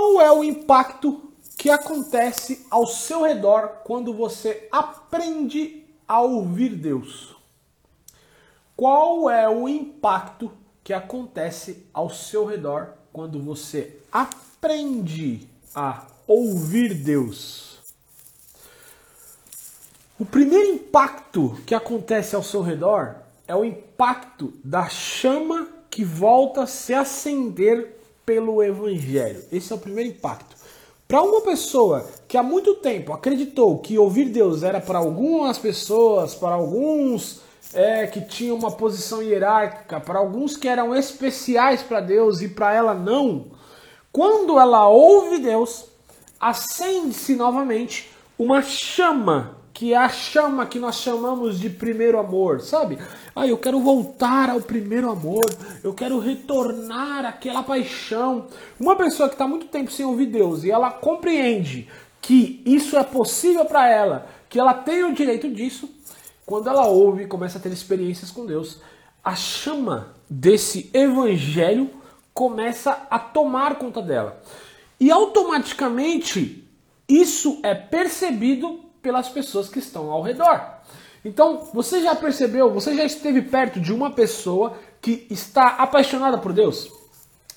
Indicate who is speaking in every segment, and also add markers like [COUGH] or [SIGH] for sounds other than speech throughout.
Speaker 1: Qual é o impacto que acontece ao seu redor quando você aprende a ouvir Deus? Qual é o impacto que acontece ao seu redor quando você aprende a ouvir Deus? O primeiro impacto que acontece ao seu redor é o impacto da chama que volta a se acender pelo Evangelho. Esse é o primeiro impacto. Para uma pessoa que há muito tempo acreditou que ouvir Deus era para algumas pessoas, para alguns é, que tinham uma posição hierárquica, para alguns que eram especiais para Deus e para ela não, quando ela ouve Deus, acende-se novamente uma chama que é a chama que nós chamamos de primeiro amor, sabe? Ah, eu quero voltar ao primeiro amor, eu quero retornar àquela paixão. Uma pessoa que está muito tempo sem ouvir Deus e ela compreende que isso é possível para ela, que ela tem o direito disso, quando ela ouve e começa a ter experiências com Deus, a chama desse evangelho começa a tomar conta dela. E automaticamente isso é percebido pelas pessoas que estão ao redor. Então, você já percebeu, você já esteve perto de uma pessoa que está apaixonada por Deus?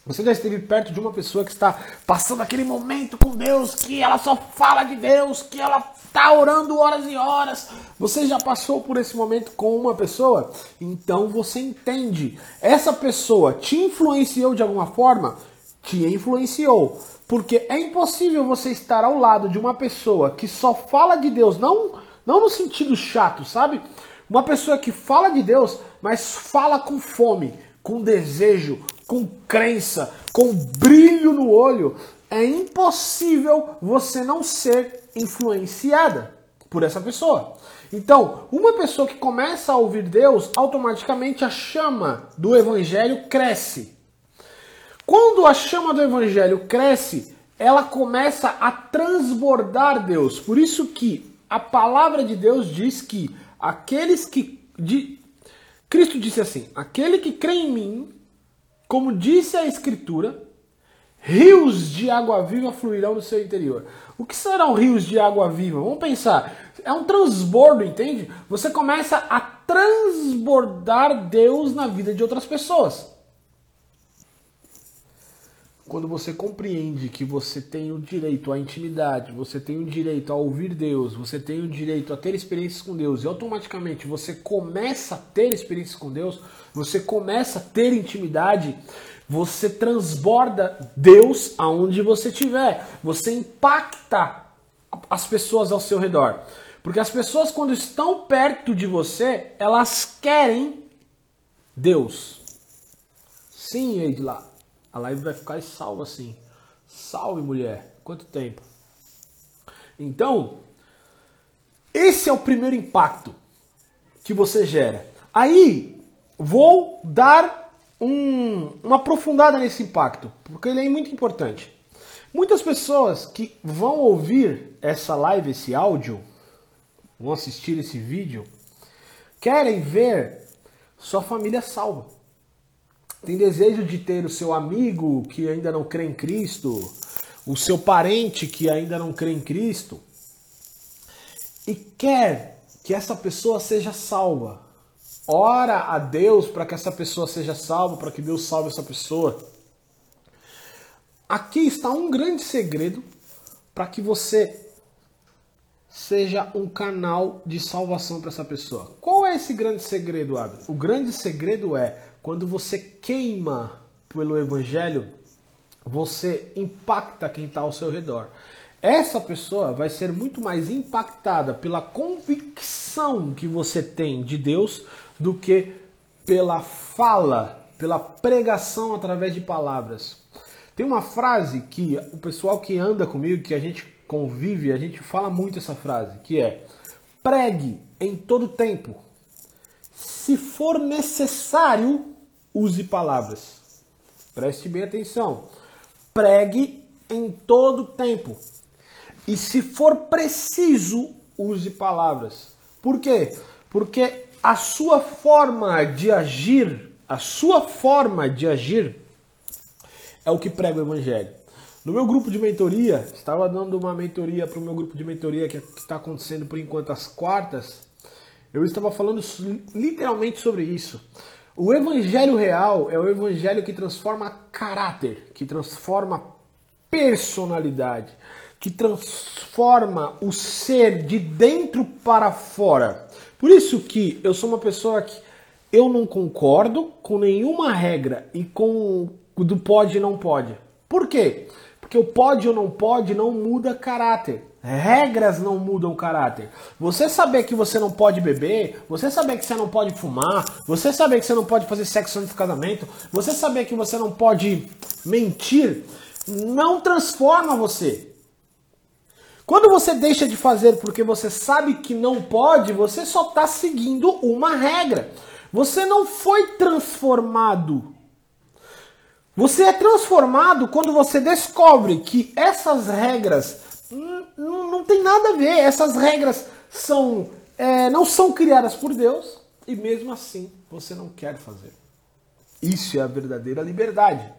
Speaker 1: Você já esteve perto de uma pessoa que está passando aquele momento com Deus, que ela só fala de Deus, que ela está orando horas e horas. Você já passou por esse momento com uma pessoa? Então você entende. Essa pessoa te influenciou de alguma forma? Te influenciou. Porque é impossível você estar ao lado de uma pessoa que só fala de Deus, não, não no sentido chato, sabe? Uma pessoa que fala de Deus, mas fala com fome, com desejo, com crença, com brilho no olho. É impossível você não ser influenciada por essa pessoa. Então, uma pessoa que começa a ouvir Deus, automaticamente a chama do evangelho cresce. Quando a chama do evangelho cresce, ela começa a transbordar Deus. Por isso que a palavra de Deus diz que aqueles que de, Cristo disse assim: "Aquele que crê em mim, como disse a escritura, rios de água viva fluirão do seu interior". O que serão rios de água viva? Vamos pensar. É um transbordo, entende? Você começa a transbordar Deus na vida de outras pessoas. Quando você compreende que você tem o direito à intimidade, você tem o direito a ouvir Deus, você tem o direito a ter experiências com Deus e automaticamente você começa a ter experiências com Deus, você começa a ter intimidade, você transborda Deus aonde você estiver, você impacta as pessoas ao seu redor. Porque as pessoas, quando estão perto de você, elas querem Deus. Sim, Edila. A live vai ficar salva assim. Salve, mulher. Quanto tempo? Então, esse é o primeiro impacto que você gera. Aí, vou dar um, uma aprofundada nesse impacto, porque ele é muito importante. Muitas pessoas que vão ouvir essa live, esse áudio, vão assistir esse vídeo, querem ver sua família salva tem desejo de ter o seu amigo que ainda não crê em Cristo, o seu parente que ainda não crê em Cristo, e quer que essa pessoa seja salva. Ora a Deus para que essa pessoa seja salva, para que Deus salve essa pessoa. Aqui está um grande segredo para que você seja um canal de salvação para essa pessoa. Qual é esse grande segredo, Abel? O grande segredo é quando você queima pelo Evangelho, você impacta quem está ao seu redor. Essa pessoa vai ser muito mais impactada pela convicção que você tem de Deus do que pela fala, pela pregação através de palavras. Tem uma frase que o pessoal que anda comigo, que a gente convive, a gente fala muito essa frase, que é: pregue em todo tempo. Se for necessário, use palavras. Preste bem atenção. Pregue em todo tempo. E se for preciso, use palavras. Por quê? Porque a sua forma de agir, a sua forma de agir é o que prega o evangelho. No meu grupo de mentoria, estava dando uma mentoria para o meu grupo de mentoria que está acontecendo por enquanto às quartas. Eu estava falando literalmente sobre isso. O evangelho real é o evangelho que transforma caráter, que transforma personalidade, que transforma o ser de dentro para fora. Por isso que eu sou uma pessoa que eu não concordo com nenhuma regra e com do pode e não pode. Por quê? Porque o pode ou não pode não muda caráter. Regras não mudam caráter. Você saber que você não pode beber, você saber que você não pode fumar, você saber que você não pode fazer sexo antes do casamento, você saber que você não pode mentir, não transforma você. Quando você deixa de fazer porque você sabe que não pode, você só está seguindo uma regra. Você não foi transformado. Você é transformado quando você descobre que essas regras não, tem nada a ver. Essas regras são é, não são criadas por Deus e mesmo assim você não quer fazer. Isso é a verdadeira liberdade.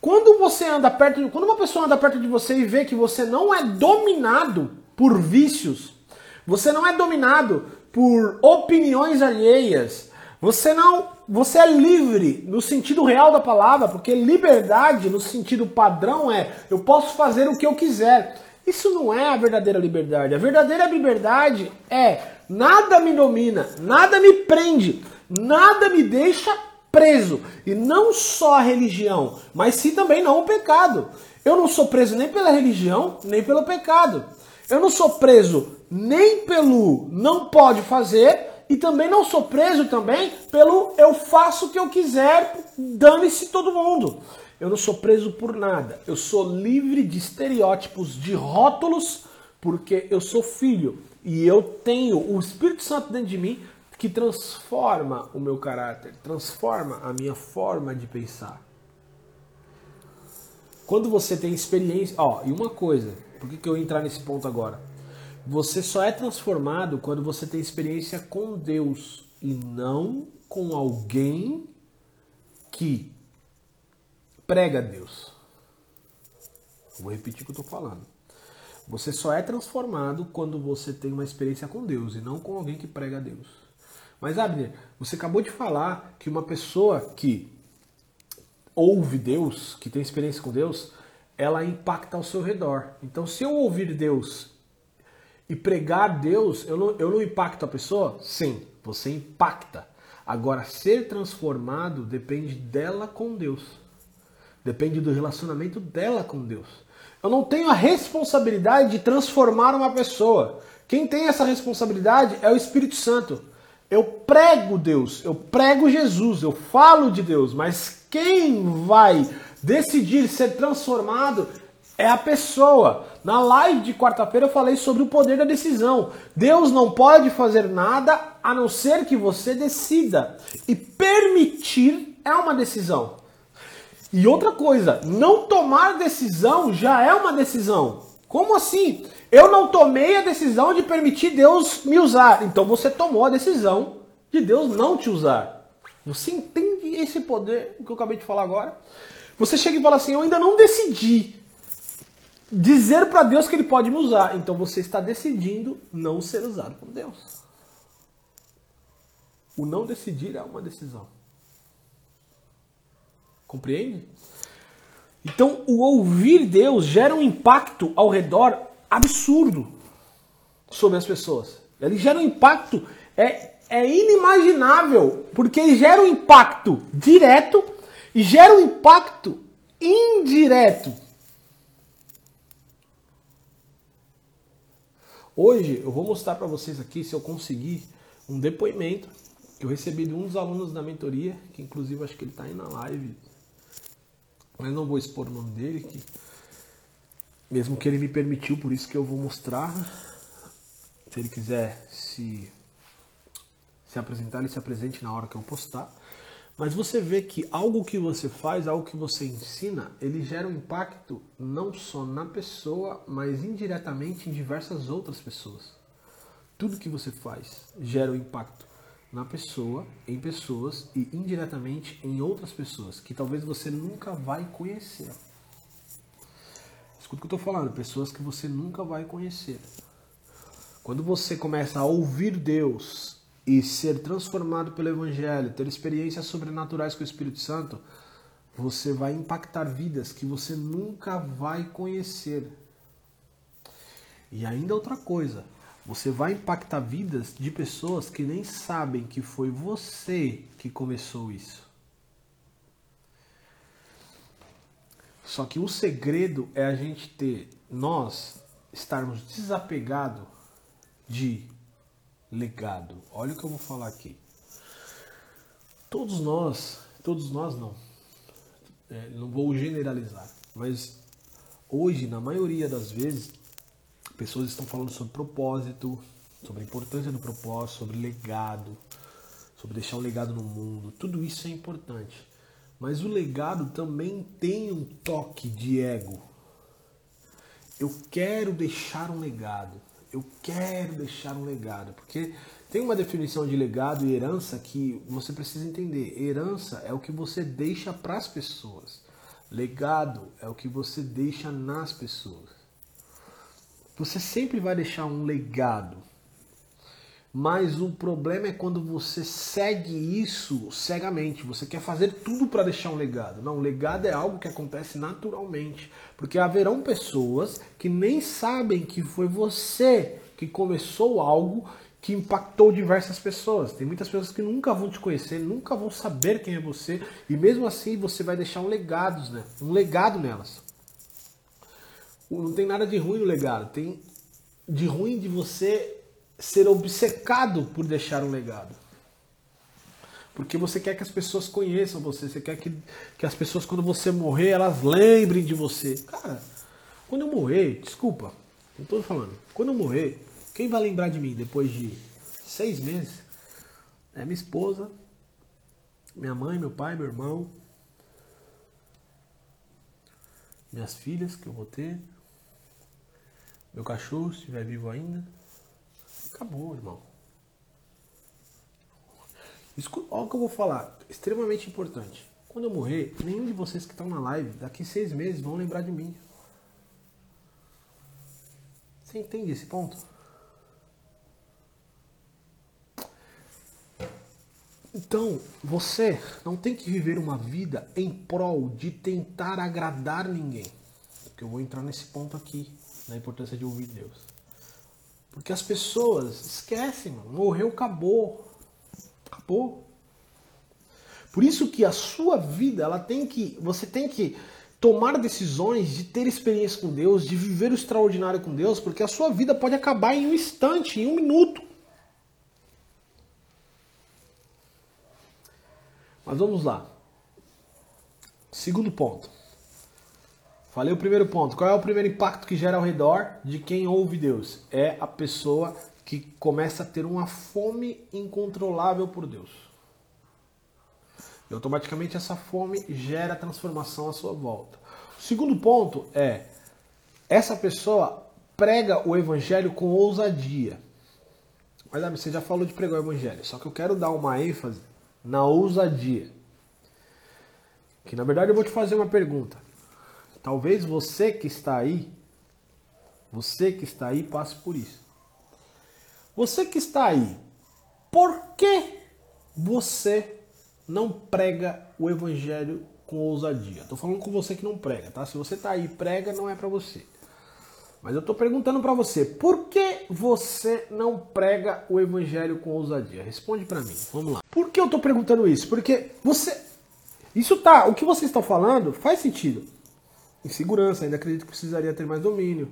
Speaker 1: Quando você anda perto, de, quando uma pessoa anda perto de você e vê que você não é dominado por vícios, você não é dominado por opiniões alheias, você não, você é livre no sentido real da palavra, porque liberdade no sentido padrão é eu posso fazer o que eu quiser. Isso não é a verdadeira liberdade. A verdadeira liberdade é nada me domina, nada me prende, nada me deixa preso. E não só a religião, mas sim também não o pecado. Eu não sou preso nem pela religião, nem pelo pecado. Eu não sou preso nem pelo não pode fazer e também não sou preso também pelo eu faço o que eu quiser, dane-se todo mundo. Eu não sou preso por nada. Eu sou livre de estereótipos, de rótulos, porque eu sou filho e eu tenho o Espírito Santo dentro de mim que transforma o meu caráter, transforma a minha forma de pensar. Quando você tem experiência, ó, e uma coisa, por que, que eu entrar nesse ponto agora? Você só é transformado quando você tem experiência com Deus e não com alguém que prega Deus. Vou repetir o que eu estou falando. Você só é transformado quando você tem uma experiência com Deus e não com alguém que prega Deus. Mas, Abner, você acabou de falar que uma pessoa que ouve Deus, que tem experiência com Deus, ela impacta ao seu redor. Então, se eu ouvir Deus e pregar Deus, eu não, eu não impacto a pessoa? Sim, você impacta. Agora, ser transformado depende dela com Deus. Depende do relacionamento dela com Deus. Eu não tenho a responsabilidade de transformar uma pessoa. Quem tem essa responsabilidade é o Espírito Santo. Eu prego Deus, eu prego Jesus, eu falo de Deus, mas quem vai decidir ser transformado é a pessoa. Na live de quarta-feira eu falei sobre o poder da decisão. Deus não pode fazer nada a não ser que você decida. E permitir é uma decisão. E outra coisa, não tomar decisão já é uma decisão. Como assim? Eu não tomei a decisão de permitir Deus me usar. Então você tomou a decisão de Deus não te usar. Você entende esse poder que eu acabei de falar agora? Você chega e fala assim: Eu ainda não decidi dizer para Deus que Ele pode me usar. Então você está decidindo não ser usado por Deus. O não decidir é uma decisão. Compreende? Então, o ouvir Deus gera um impacto ao redor absurdo sobre as pessoas. Ele gera um impacto é, é inimaginável, porque ele gera um impacto direto e gera um impacto indireto. Hoje eu vou mostrar para vocês aqui, se eu conseguir, um depoimento que eu recebi de um dos alunos da mentoria, que inclusive acho que ele está aí na live, mas não vou expor o nome dele, que mesmo que ele me permitiu, por isso que eu vou mostrar. Se ele quiser se, se apresentar, ele se apresente na hora que eu postar. Mas você vê que algo que você faz, algo que você ensina, ele gera um impacto não só na pessoa, mas indiretamente em diversas outras pessoas. Tudo que você faz gera um impacto na pessoa, em pessoas e indiretamente em outras pessoas que talvez você nunca vai conhecer. Escuta o que eu estou falando, pessoas que você nunca vai conhecer. Quando você começa a ouvir Deus e ser transformado pelo Evangelho, ter experiências sobrenaturais com o Espírito Santo, você vai impactar vidas que você nunca vai conhecer. E ainda outra coisa, você vai impactar vidas de pessoas que nem sabem que foi você que começou isso. Só que o segredo é a gente ter, nós estarmos desapegados de legado. Olha o que eu vou falar aqui. Todos nós, todos nós não, é, não vou generalizar, mas hoje, na maioria das vezes, pessoas estão falando sobre propósito, sobre a importância do propósito, sobre legado, sobre deixar um legado no mundo. Tudo isso é importante. Mas o legado também tem um toque de ego. Eu quero deixar um legado. Eu quero deixar um legado. Porque tem uma definição de legado e herança que você precisa entender. Herança é o que você deixa para as pessoas. Legado é o que você deixa nas pessoas. Você sempre vai deixar um legado. Mas o problema é quando você segue isso cegamente. Você quer fazer tudo para deixar um legado. Não, o legado é algo que acontece naturalmente. Porque haverão pessoas que nem sabem que foi você que começou algo que impactou diversas pessoas. Tem muitas pessoas que nunca vão te conhecer, nunca vão saber quem é você, e mesmo assim você vai deixar um legado, né? um legado nelas. Não tem nada de ruim no legado, tem de ruim de você ser obcecado por deixar um legado. Porque você quer que as pessoas conheçam você, você quer que, que as pessoas, quando você morrer, elas lembrem de você. Cara, quando eu morrer, desculpa, não estou falando, quando eu morrer, quem vai lembrar de mim depois de seis meses? É minha esposa, minha mãe, meu pai, meu irmão, minhas filhas que eu vou ter, meu cachorro, se estiver vivo ainda. Acabou, irmão. olha o que eu vou falar, extremamente importante. Quando eu morrer, nenhum de vocês que estão na live, daqui seis meses, vão lembrar de mim. Você entende esse ponto? Então, você não tem que viver uma vida em prol de tentar agradar ninguém. Porque eu vou entrar nesse ponto aqui, na importância de ouvir Deus. Porque as pessoas esquecem, mano. Morreu, acabou. Acabou. Por isso que a sua vida, ela tem que. Você tem que tomar decisões de ter experiência com Deus, de viver o extraordinário com Deus, porque a sua vida pode acabar em um instante, em um minuto. Mas vamos lá. Segundo ponto. Falei o primeiro ponto. Qual é o primeiro impacto que gera ao redor de quem ouve Deus? É a pessoa que começa a ter uma fome incontrolável por Deus. E automaticamente essa fome gera transformação à sua volta. O segundo ponto é essa pessoa prega o evangelho com ousadia. Mas você já falou de pregar o evangelho, só que eu quero dar uma ênfase na ousadia. Que na verdade eu vou te fazer uma pergunta. Talvez você que está aí, você que está aí passe por isso. Você que está aí, por que você não prega o evangelho com ousadia? Estou falando com você que não prega, tá? Se você está aí prega, não é para você. Mas eu estou perguntando para você, por que você não prega o evangelho com ousadia? Responde para mim. Vamos lá. Por que eu estou perguntando isso? Porque você, isso tá, o que você está falando faz sentido insegurança, ainda acredito que precisaria ter mais domínio.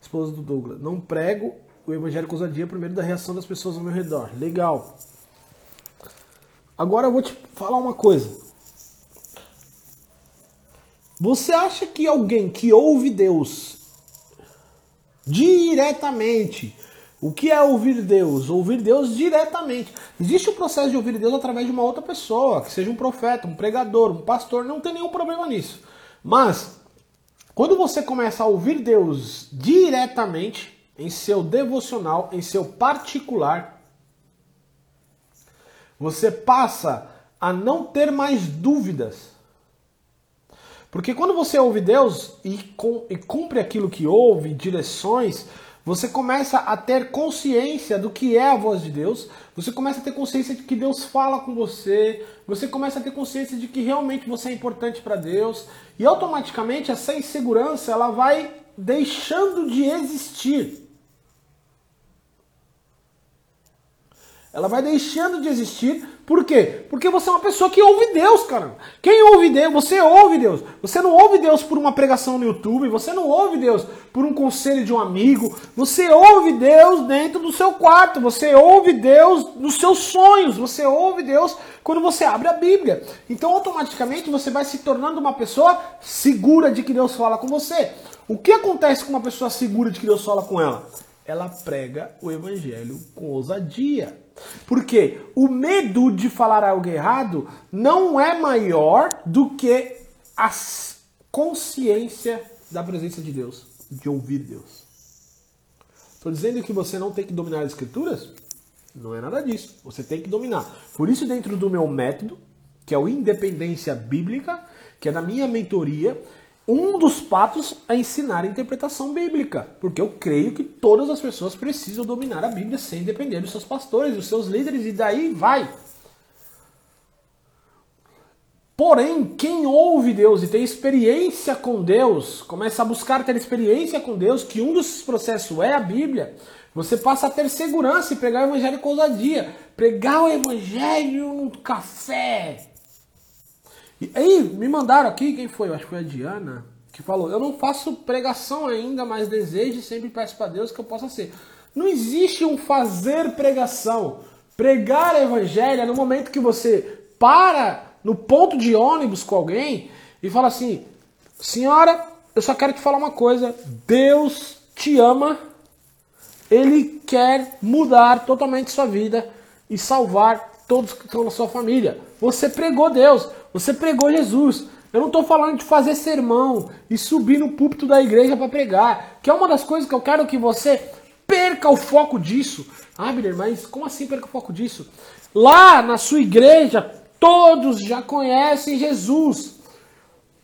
Speaker 1: Esposa do Douglas, não prego o evangelho com ousadia primeiro da reação das pessoas ao meu redor. Legal. Agora eu vou te falar uma coisa. Você acha que alguém que ouve Deus diretamente, o que é ouvir Deus? Ouvir Deus diretamente. Existe o processo de ouvir Deus através de uma outra pessoa, que seja um profeta, um pregador, um pastor, não tem nenhum problema nisso. Mas quando você começa a ouvir Deus diretamente, em seu devocional, em seu particular, você passa a não ter mais dúvidas. Porque quando você ouve Deus e, cumpre aquilo que ouve, direções, você começa a ter consciência do que é a voz de Deus, você começa a ter consciência de que Deus fala com você, você começa a ter consciência de que realmente você é importante para Deus, e automaticamente essa insegurança ela vai deixando de existir. Ela vai deixando de existir. Por quê? Porque você é uma pessoa que ouve Deus, cara. Quem ouve Deus? Você ouve Deus. Você não ouve Deus por uma pregação no YouTube. Você não ouve Deus por um conselho de um amigo. Você ouve Deus dentro do seu quarto. Você ouve Deus nos seus sonhos. Você ouve Deus quando você abre a Bíblia. Então, automaticamente, você vai se tornando uma pessoa segura de que Deus fala com você. O que acontece com uma pessoa segura de que Deus fala com ela? Ela prega o evangelho com ousadia. Porque o medo de falar algo errado não é maior do que a consciência da presença de Deus, de ouvir Deus. Estou dizendo que você não tem que dominar as escrituras? Não é nada disso. Você tem que dominar. Por isso, dentro do meu método, que é o Independência Bíblica, que é da minha mentoria, um dos patos é ensinar a interpretação bíblica, porque eu creio que todas as pessoas precisam dominar a Bíblia sem depender dos seus pastores, dos seus líderes, e daí vai. Porém, quem ouve Deus e tem experiência com Deus, começa a buscar ter experiência com Deus, que um dos processos é a Bíblia, você passa a ter segurança e pregar o evangelho com ousadia. Pregar o evangelho no café, e aí, me mandaram aqui, quem foi? Eu acho que foi a Diana, que falou: Eu não faço pregação ainda, mas desejo e sempre peço para Deus que eu possa ser. Não existe um fazer pregação. Pregar evangelho é no momento que você para no ponto de ônibus com alguém e fala assim: Senhora, eu só quero te falar uma coisa. Deus te ama, Ele quer mudar totalmente sua vida e salvar todos que estão na sua família. Você pregou Deus. Você pregou Jesus. Eu não estou falando de fazer sermão e subir no púlpito da igreja para pregar, que é uma das coisas que eu quero que você perca o foco disso. Ah, Biller, mas como assim perca o foco disso? Lá na sua igreja, todos já conhecem Jesus.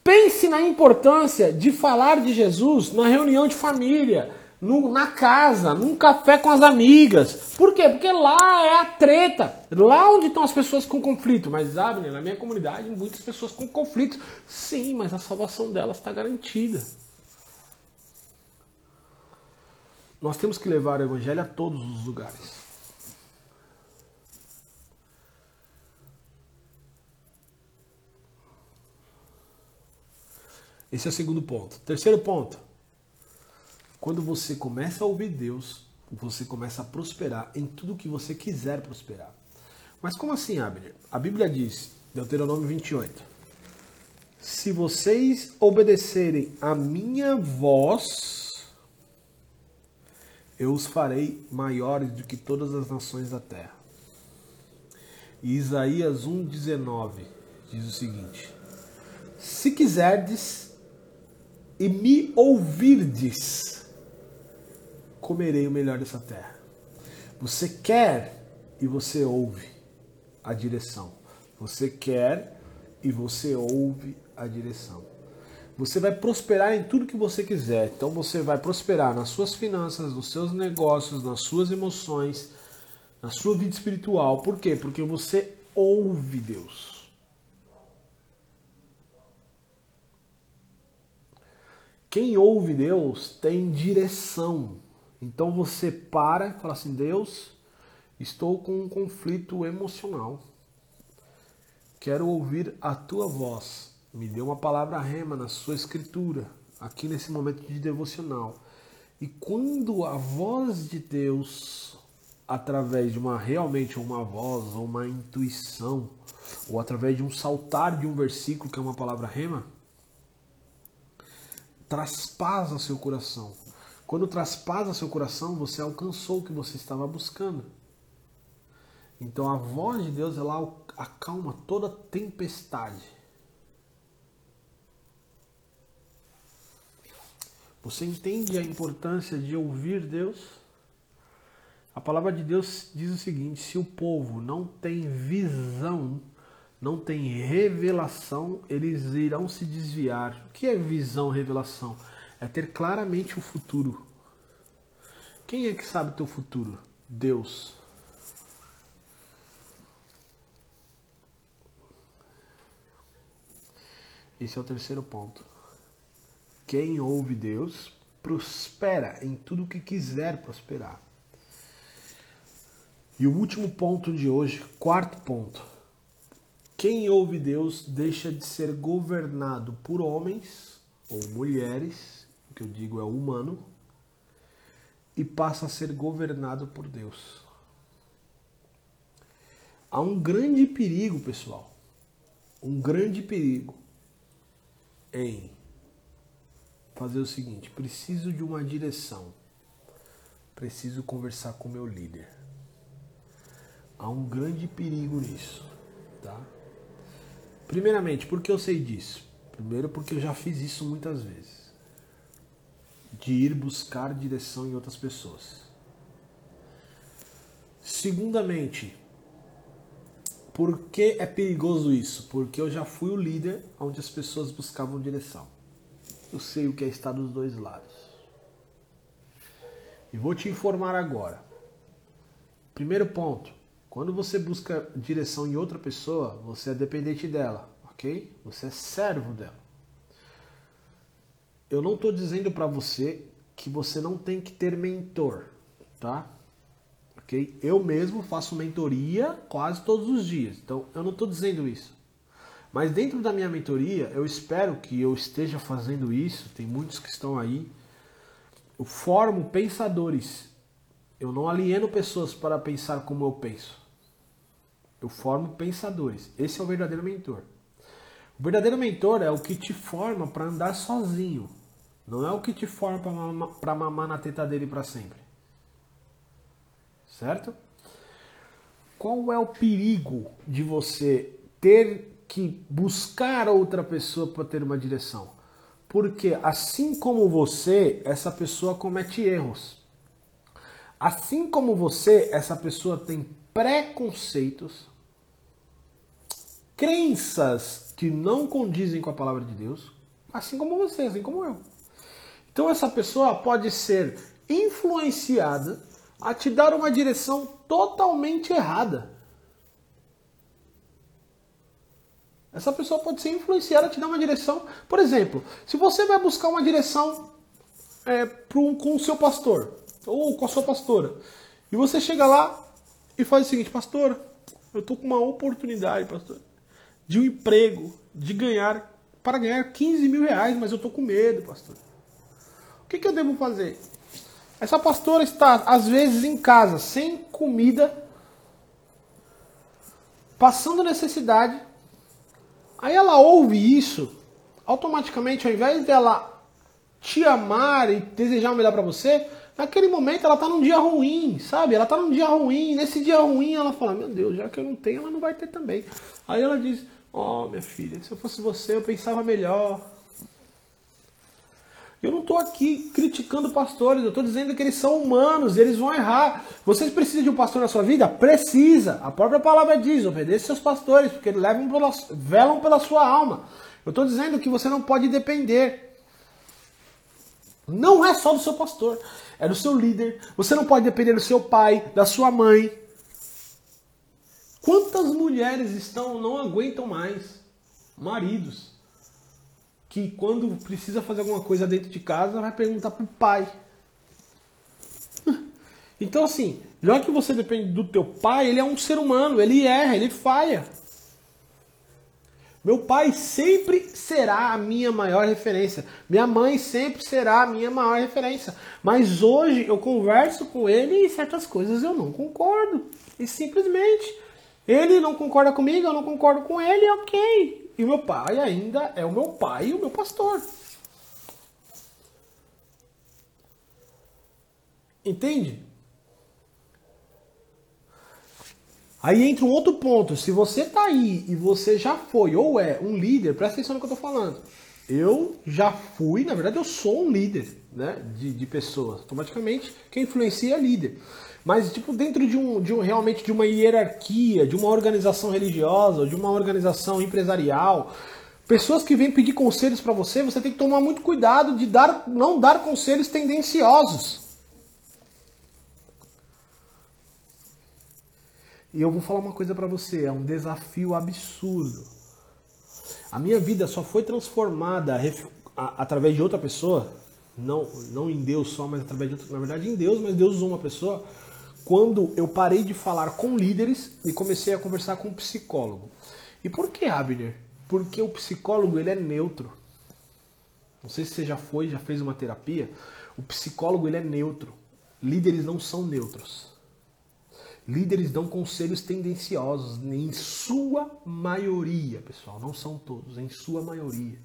Speaker 1: Pense na importância de falar de Jesus na reunião de família, no, na casa, num café com as amigas. Por quê? Porque lá é a treta. Lá onde estão as pessoas com conflito. Mas, sabe, na minha comunidade, muitas pessoas com conflito. Sim, mas a salvação delas está garantida. Nós temos que levar o evangelho a todos os lugares. Esse é o segundo ponto. Terceiro ponto. Quando você começa a ouvir Deus, você começa a prosperar em tudo que você quiser prosperar. Mas como assim, Abner? A Bíblia diz, Deuteronômio 28, se vocês obedecerem a minha voz, eu os farei maiores do que todas as nações da terra. E Isaías 1,19 diz o seguinte: Se quiserdes e me ouvirdes, comerei o melhor dessa terra. Você quer e você ouve a direção. Você quer e você ouve a direção. Você vai prosperar em tudo que você quiser. Então você vai prosperar nas suas finanças, nos seus negócios, nas suas emoções, na sua vida espiritual. Por quê? Porque você ouve Deus. Quem ouve Deus tem direção. Então você para e fala assim: Deus, estou com um conflito emocional. Quero ouvir a tua voz. Me dê uma palavra rema na sua escritura, aqui nesse momento de devocional. E quando a voz de Deus, através de uma realmente uma voz ou uma intuição, ou através de um saltar de um versículo que é uma palavra rema, traspasa seu coração quando traspasa seu coração, você alcançou o que você estava buscando. Então a voz de Deus ela acalma toda tempestade. Você entende a importância de ouvir Deus? A palavra de Deus diz o seguinte: se o povo não tem visão, não tem revelação, eles irão se desviar. O que é visão, revelação? É ter claramente o futuro. Quem é que sabe o teu futuro? Deus. Esse é o terceiro ponto. Quem ouve Deus prospera em tudo que quiser prosperar. E o último ponto de hoje, quarto ponto. Quem ouve Deus deixa de ser governado por homens ou mulheres, que eu digo é humano, e passa a ser governado por Deus. Há um grande perigo, pessoal. Um grande perigo em fazer o seguinte: preciso de uma direção, preciso conversar com meu líder. Há um grande perigo nisso, tá? Primeiramente, por que eu sei disso? Primeiro, porque eu já fiz isso muitas vezes. De ir buscar direção em outras pessoas. Segundamente, por que é perigoso isso? Porque eu já fui o líder onde as pessoas buscavam direção. Eu sei o que é estar dos dois lados. E vou te informar agora. Primeiro ponto: quando você busca direção em outra pessoa, você é dependente dela, ok? Você é servo dela. Eu não estou dizendo para você que você não tem que ter mentor, tá? ok? Eu mesmo faço mentoria quase todos os dias, então eu não estou dizendo isso. Mas dentro da minha mentoria, eu espero que eu esteja fazendo isso, tem muitos que estão aí. Eu formo pensadores. Eu não alieno pessoas para pensar como eu penso. Eu formo pensadores. Esse é o verdadeiro mentor. O verdadeiro mentor é o que te forma para andar sozinho. Não é o que te forma para mamar na teta dele para sempre certo? Qual é o perigo de você ter que buscar outra pessoa para ter uma direção? Porque assim como você, essa pessoa comete erros. Assim como você, essa pessoa tem preconceitos, crenças que não condizem com a palavra de Deus, assim como você, assim como eu. Então essa pessoa pode ser influenciada a te dar uma direção totalmente errada. Essa pessoa pode ser influenciada a te dar uma direção. Por exemplo, se você vai buscar uma direção é, pro, com o seu pastor ou com a sua pastora, e você chega lá e faz o seguinte, pastor, eu estou com uma oportunidade, pastor, de um emprego, de ganhar, para ganhar 15 mil reais, mas eu estou com medo, pastor. O que, que eu devo fazer? Essa pastora está, às vezes, em casa, sem comida, passando necessidade. Aí ela ouve isso, automaticamente, ao invés dela te amar e desejar o melhor para você, naquele momento ela está num dia ruim, sabe? Ela está num dia ruim, nesse dia ruim ela fala: Meu Deus, já que eu não tenho, ela não vai ter também. Aí ela diz: Oh, minha filha, se eu fosse você, eu pensava melhor. Eu não estou aqui criticando pastores, eu estou dizendo que eles são humanos, eles vão errar. Vocês precisam de um pastor na sua vida? Precisa. A própria palavra diz: obedeça seus pastores, porque eles levam pela, velam pela sua alma. Eu estou dizendo que você não pode depender. Não é só do seu pastor, é do seu líder. Você não pode depender do seu pai, da sua mãe. Quantas mulheres estão não aguentam mais maridos? Que quando precisa fazer alguma coisa dentro de casa, vai perguntar pro pai. [LAUGHS] Então assim, já que você depende do teu pai, ele é um ser humano, ele erra, ele falha. Meu pai sempre será a minha maior referência. Minha mãe sempre será a minha maior referência. Mas hoje eu converso com ele e certas coisas eu não concordo. E simplesmente ele não concorda comigo, eu não concordo com ele, ok. E o meu pai ainda é o meu pai e o meu pastor. Entende? Aí entra um outro ponto. Se você tá aí e você já foi ou é um líder, presta atenção no que eu tô falando. eu já fui, na verdade eu sou um líder né, de, de pessoas. Automaticamente, quem influencia é líder. Mas, tipo, dentro de um, de um realmente de uma hierarquia, de uma organização religiosa, de uma organização empresarial, pessoas que vêm pedir conselhos para você, você tem que tomar muito cuidado de dar, não dar conselhos tendenciosos. E eu vou falar uma coisa para você, é um desafio absurdo. A minha vida só foi transformada através de outra pessoa, não, não em Deus só, mas através de outra, na verdade em Deus, mas Deus usou uma pessoa quando eu parei de falar com líderes e comecei a conversar com um psicólogo. E por que, Abner? Porque o psicólogo ele é neutro. Não sei se você já foi, já fez uma terapia. O psicólogo ele é neutro. Líderes não são neutros. Líderes dão conselhos tendenciosos, em sua maioria, pessoal, não são todos, em sua maioria.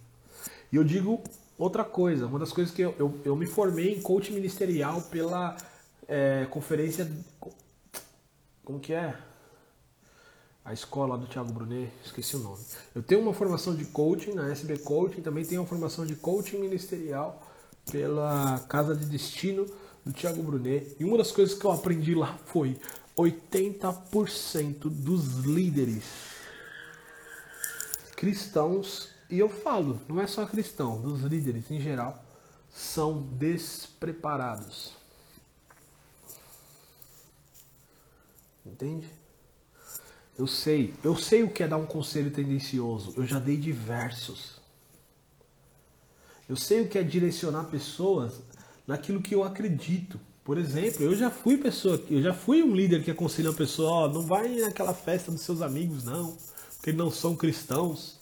Speaker 1: E eu digo outra coisa, uma das coisas que eu, eu, eu me formei em coaching ministerial pela é, conferência. Como que é? A escola do Thiago Brunet, esqueci o nome. Eu tenho uma formação de coaching na SB Coaching, também tenho uma formação de coaching ministerial pela Casa de Destino do Thiago Brunet. E uma das coisas que eu aprendi lá foi 80% dos líderes cristãos, e eu falo, não é só cristão, dos líderes em geral, são despreparados. Entende? Eu sei, eu sei o que é dar um conselho tendencioso, eu já dei diversos. Eu sei o que é direcionar pessoas naquilo que eu acredito. Por exemplo, eu já fui pessoa, eu já fui um líder que aconselha uma pessoa, ó, não vai naquela festa dos seus amigos não, porque não são cristãos.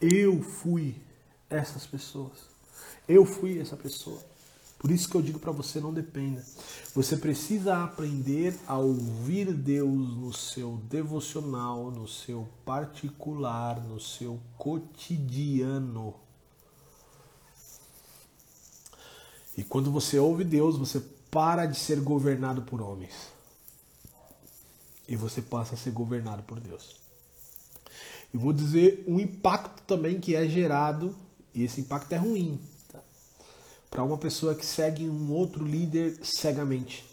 Speaker 1: Eu fui essas pessoas. Eu fui essa pessoa. Por isso que eu digo para você não dependa. Você precisa aprender a ouvir Deus no seu devocional, no seu particular, no seu cotidiano. E quando você ouve Deus, você para de ser governado por homens. E você passa a ser governado por Deus. E vou dizer um impacto também que é gerado, e esse impacto é ruim? Para uma pessoa que segue um outro líder cegamente.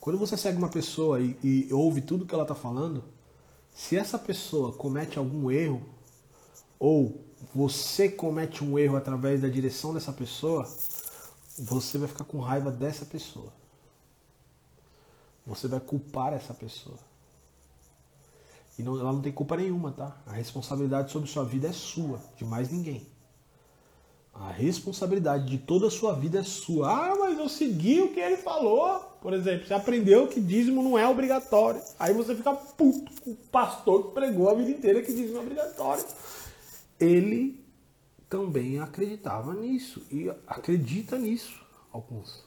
Speaker 1: Quando você segue uma pessoa e, e ouve tudo que ela está falando, se essa pessoa comete algum erro, ou você comete um erro através da direção dessa pessoa, você vai ficar com raiva dessa pessoa. Você vai culpar essa pessoa. E não, ela não tem culpa nenhuma, tá? A responsabilidade sobre sua vida é sua, de mais ninguém. A responsabilidade de toda a sua vida é sua. Ah, mas eu segui o que ele falou. Por exemplo, você aprendeu que dízimo não é obrigatório. Aí você fica puto com o pastor que pregou a vida inteira que dízimo é obrigatório. Ele também acreditava nisso e acredita nisso, alguns.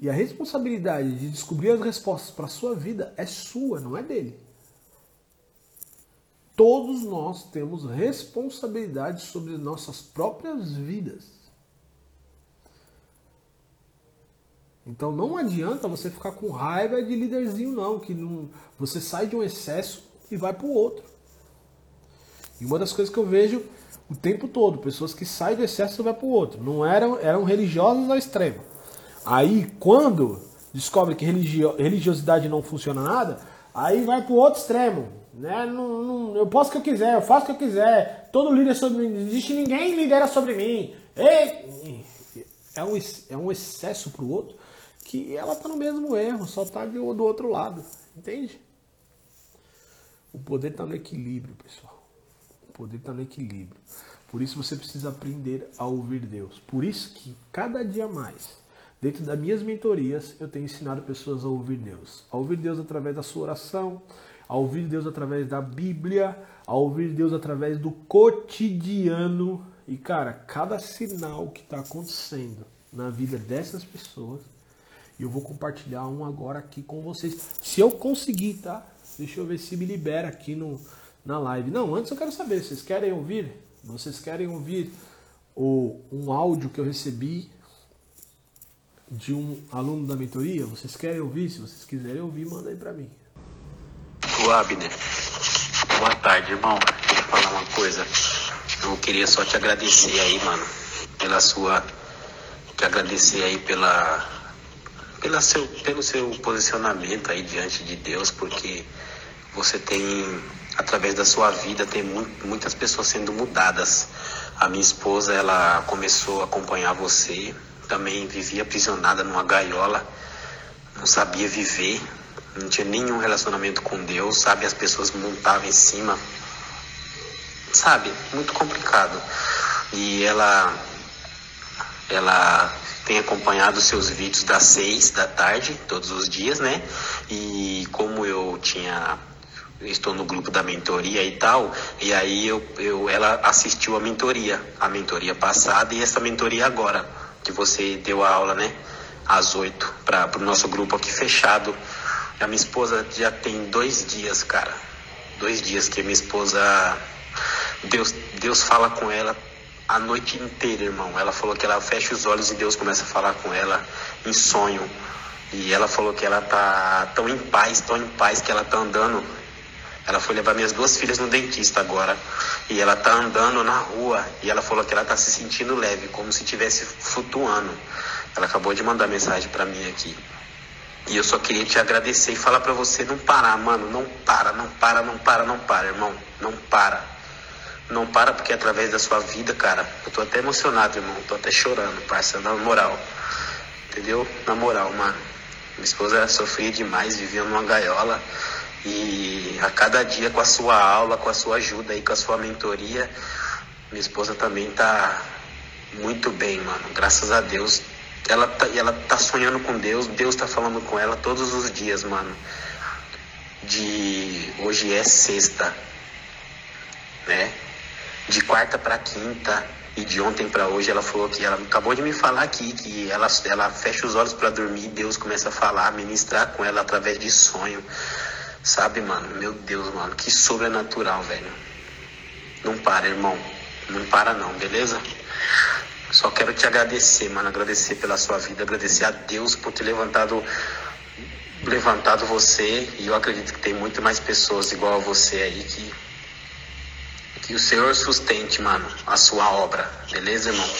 Speaker 1: E a responsabilidade de descobrir as respostas para a sua vida é sua, não é dele. Todos nós temos responsabilidade sobre nossas próprias vidas. Então não adianta você ficar com raiva de líderzinho, não, que não, você sai de um excesso e vai para o outro. E uma das coisas que eu vejo o tempo todo, pessoas que saem do excesso e vai para o outro. Não eram, eram religiosos ao extremo. Aí, quando descobre que religio, religiosidade não funciona nada, aí vai para o outro extremo. Né? Não, não, eu posso o que eu quiser, eu faço o que eu quiser, todo líder sobre mim, não existe ninguém lidera sobre mim. Ei! É um, é um excesso para o outro que ela está no mesmo erro, só está do, outro lado. Entende? O poder está no equilíbrio, pessoal poder está no equilíbrio. Por isso você precisa aprender a ouvir Deus. Por isso que cada dia mais, dentro das minhas mentorias, eu tenho ensinado pessoas a ouvir Deus. A ouvir Deus através da sua oração, a ouvir Deus através da Bíblia, a ouvir Deus através do cotidiano. E cara, cada sinal que está acontecendo na vida dessas pessoas, eu vou compartilhar um agora aqui com vocês. Se eu conseguir, tá? Deixa eu ver se me libera aqui no, na live. Não, antes eu quero saber, vocês querem ouvir? Vocês querem ouvir o, um áudio que eu recebi de um aluno da mentoria? Vocês querem ouvir? Se vocês quiserem ouvir, manda aí pra mim.
Speaker 2: O Abner, boa tarde, irmão. Deixa eu falar uma coisa. Eu queria só te agradecer aí, mano, pela sua. Te agradecer aí pela. Pela seu, pelo seu posicionamento aí diante de Deus, porque você tem, através da sua vida, tem muitas pessoas sendo mudadas. A minha esposa, ela começou a acompanhar você, também vivia aprisionada numa gaiola, não sabia viver, não tinha nenhum relacionamento com Deus, sabe? As pessoas montavam em cima, sabe? Muito complicado. E ela, ela tem acompanhado seus vídeos das seis da tarde, todos os dias, né? E como eu tinha estou no grupo da mentoria e tal, e aí eu, eu, ela assistiu a mentoria, a mentoria passada e essa mentoria agora, que você deu a aula, né? Às oito, para o nosso grupo aqui fechado. A minha esposa já tem dois dias, cara. Dois dias que a minha esposa. Deus, Deus fala com ela a noite inteira, irmão. Ela falou que ela fecha os olhos e Deus começa a falar com ela em sonho. E ela falou que ela tá tão em paz, tão em paz que ela tá andando ela foi levar minhas duas filhas no dentista agora. E ela tá andando na rua e ela falou que ela tá se sentindo leve, como se estivesse flutuando. Ela acabou de mandar mensagem para mim aqui. E eu só queria te agradecer e falar para você não parar, mano. Não para, não para, não para, não para, irmão. Não para. Não para porque através da sua vida, cara, eu tô até emocionado, irmão. Tô até chorando, parça, na moral. Entendeu? Na moral, mano. Minha esposa sofria demais, vivia numa gaiola. E a cada dia com a sua aula, com a sua ajuda e com a sua mentoria, minha esposa também tá muito bem, mano. Graças a Deus. Ela tá, ela tá sonhando com Deus, Deus tá falando com ela todos os dias, mano. De hoje é sexta, né? De quarta para quinta e de ontem para hoje ela falou que ela acabou de me falar aqui que ela ela fecha os olhos para dormir, Deus começa a falar, ministrar com ela através de sonho. Sabe, mano? Meu Deus, mano, que sobrenatural, velho. Não para, irmão. Não para não, beleza? Só quero te agradecer, mano, agradecer pela sua vida, agradecer a Deus por ter levantado levantado você e eu acredito que tem muito mais pessoas igual a você aí que que o Senhor sustente, mano, a sua obra. Beleza, irmão?